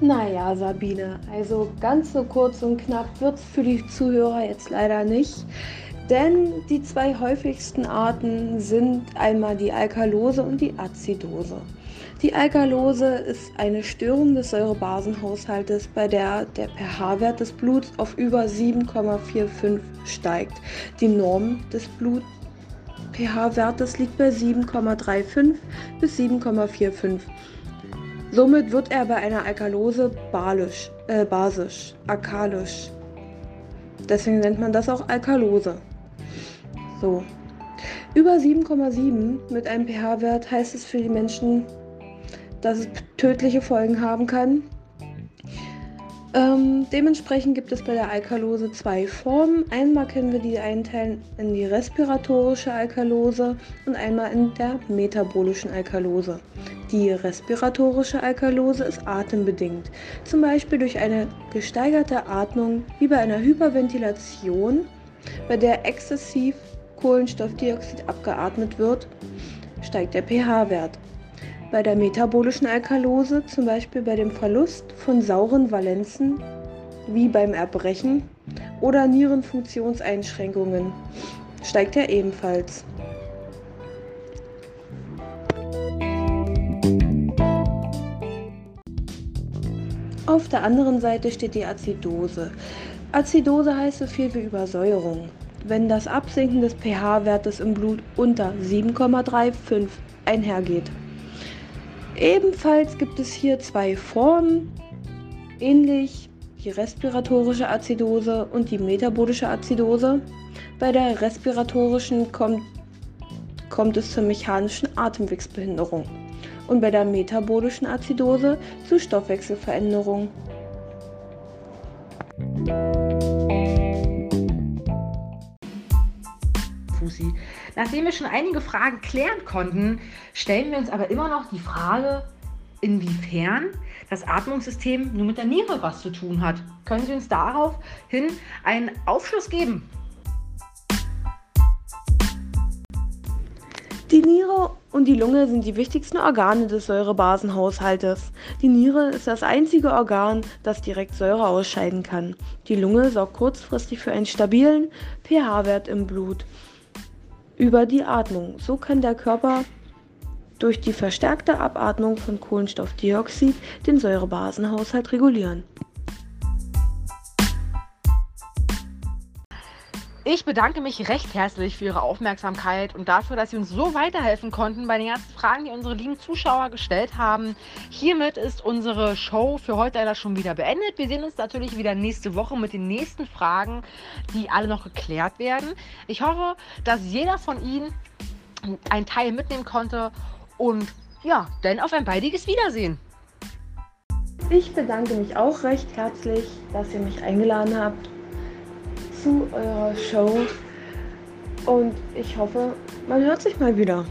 Naja, Sabine, also ganz so kurz und knapp wird es für die Zuhörer jetzt leider nicht. Denn die zwei häufigsten Arten sind einmal die Alkalose und die Azidose. Die Alkalose ist eine Störung des Säurebasenhaushaltes, bei der der pH-Wert des Bluts auf über 7,45 steigt. Die Norm des Blut pH-Wertes liegt bei 7,35 bis 7,45. Somit wird er bei einer Alkalose balisch, äh, basisch, alkalisch. Deswegen nennt man das auch Alkalose. So. Über 7,7 mit einem pH-Wert heißt es für die Menschen, dass es tödliche Folgen haben kann. Ähm, dementsprechend gibt es bei der Alkalose zwei Formen. Einmal können wir die einteilen in die respiratorische Alkalose und einmal in der metabolischen Alkalose. Die respiratorische Alkalose ist atembedingt, zum Beispiel durch eine gesteigerte Atmung wie bei einer Hyperventilation, bei der exzessiv Kohlenstoffdioxid abgeatmet wird, steigt der pH-Wert. Bei der metabolischen Alkalose, zum Beispiel bei dem Verlust von sauren Valenzen, wie beim Erbrechen oder Nierenfunktionseinschränkungen, steigt er ebenfalls. Auf der anderen Seite steht die Azidose. Azidose heißt so viel wie Übersäuerung. Wenn das Absinken des pH-Wertes im Blut unter 7,35 einhergeht. Ebenfalls gibt es hier zwei Formen, ähnlich die respiratorische Azidose und die metabolische Azidose. Bei der respiratorischen kommt, kommt es zur mechanischen Atemwegsbehinderung und bei der metabolischen Azidose zu Stoffwechselveränderungen. Fussi. Nachdem wir schon einige Fragen klären konnten, stellen wir uns aber immer noch die Frage, inwiefern das Atmungssystem nur mit der Niere was zu tun hat. Können Sie uns daraufhin einen Aufschluss geben? Die Niere und die Lunge sind die wichtigsten Organe des Säurebasenhaushaltes. Die Niere ist das einzige Organ, das direkt Säure ausscheiden kann. Die Lunge sorgt kurzfristig für einen stabilen pH-Wert im Blut über die Atmung. So kann der Körper durch die verstärkte Abatmung von Kohlenstoffdioxid den Säurebasenhaushalt regulieren. Ich bedanke mich recht herzlich für Ihre Aufmerksamkeit und dafür, dass Sie uns so weiterhelfen konnten bei den ganzen Fragen, die unsere lieben Zuschauer gestellt haben. Hiermit ist unsere Show für heute leider schon wieder beendet. Wir sehen uns natürlich wieder nächste Woche mit den nächsten Fragen, die alle noch geklärt werden. Ich hoffe, dass jeder von Ihnen einen Teil mitnehmen konnte und ja, dann auf ein baldiges Wiedersehen. Ich bedanke mich auch recht herzlich, dass ihr mich eingeladen habt zu eurer Show und ich hoffe, man hört sich mal wieder.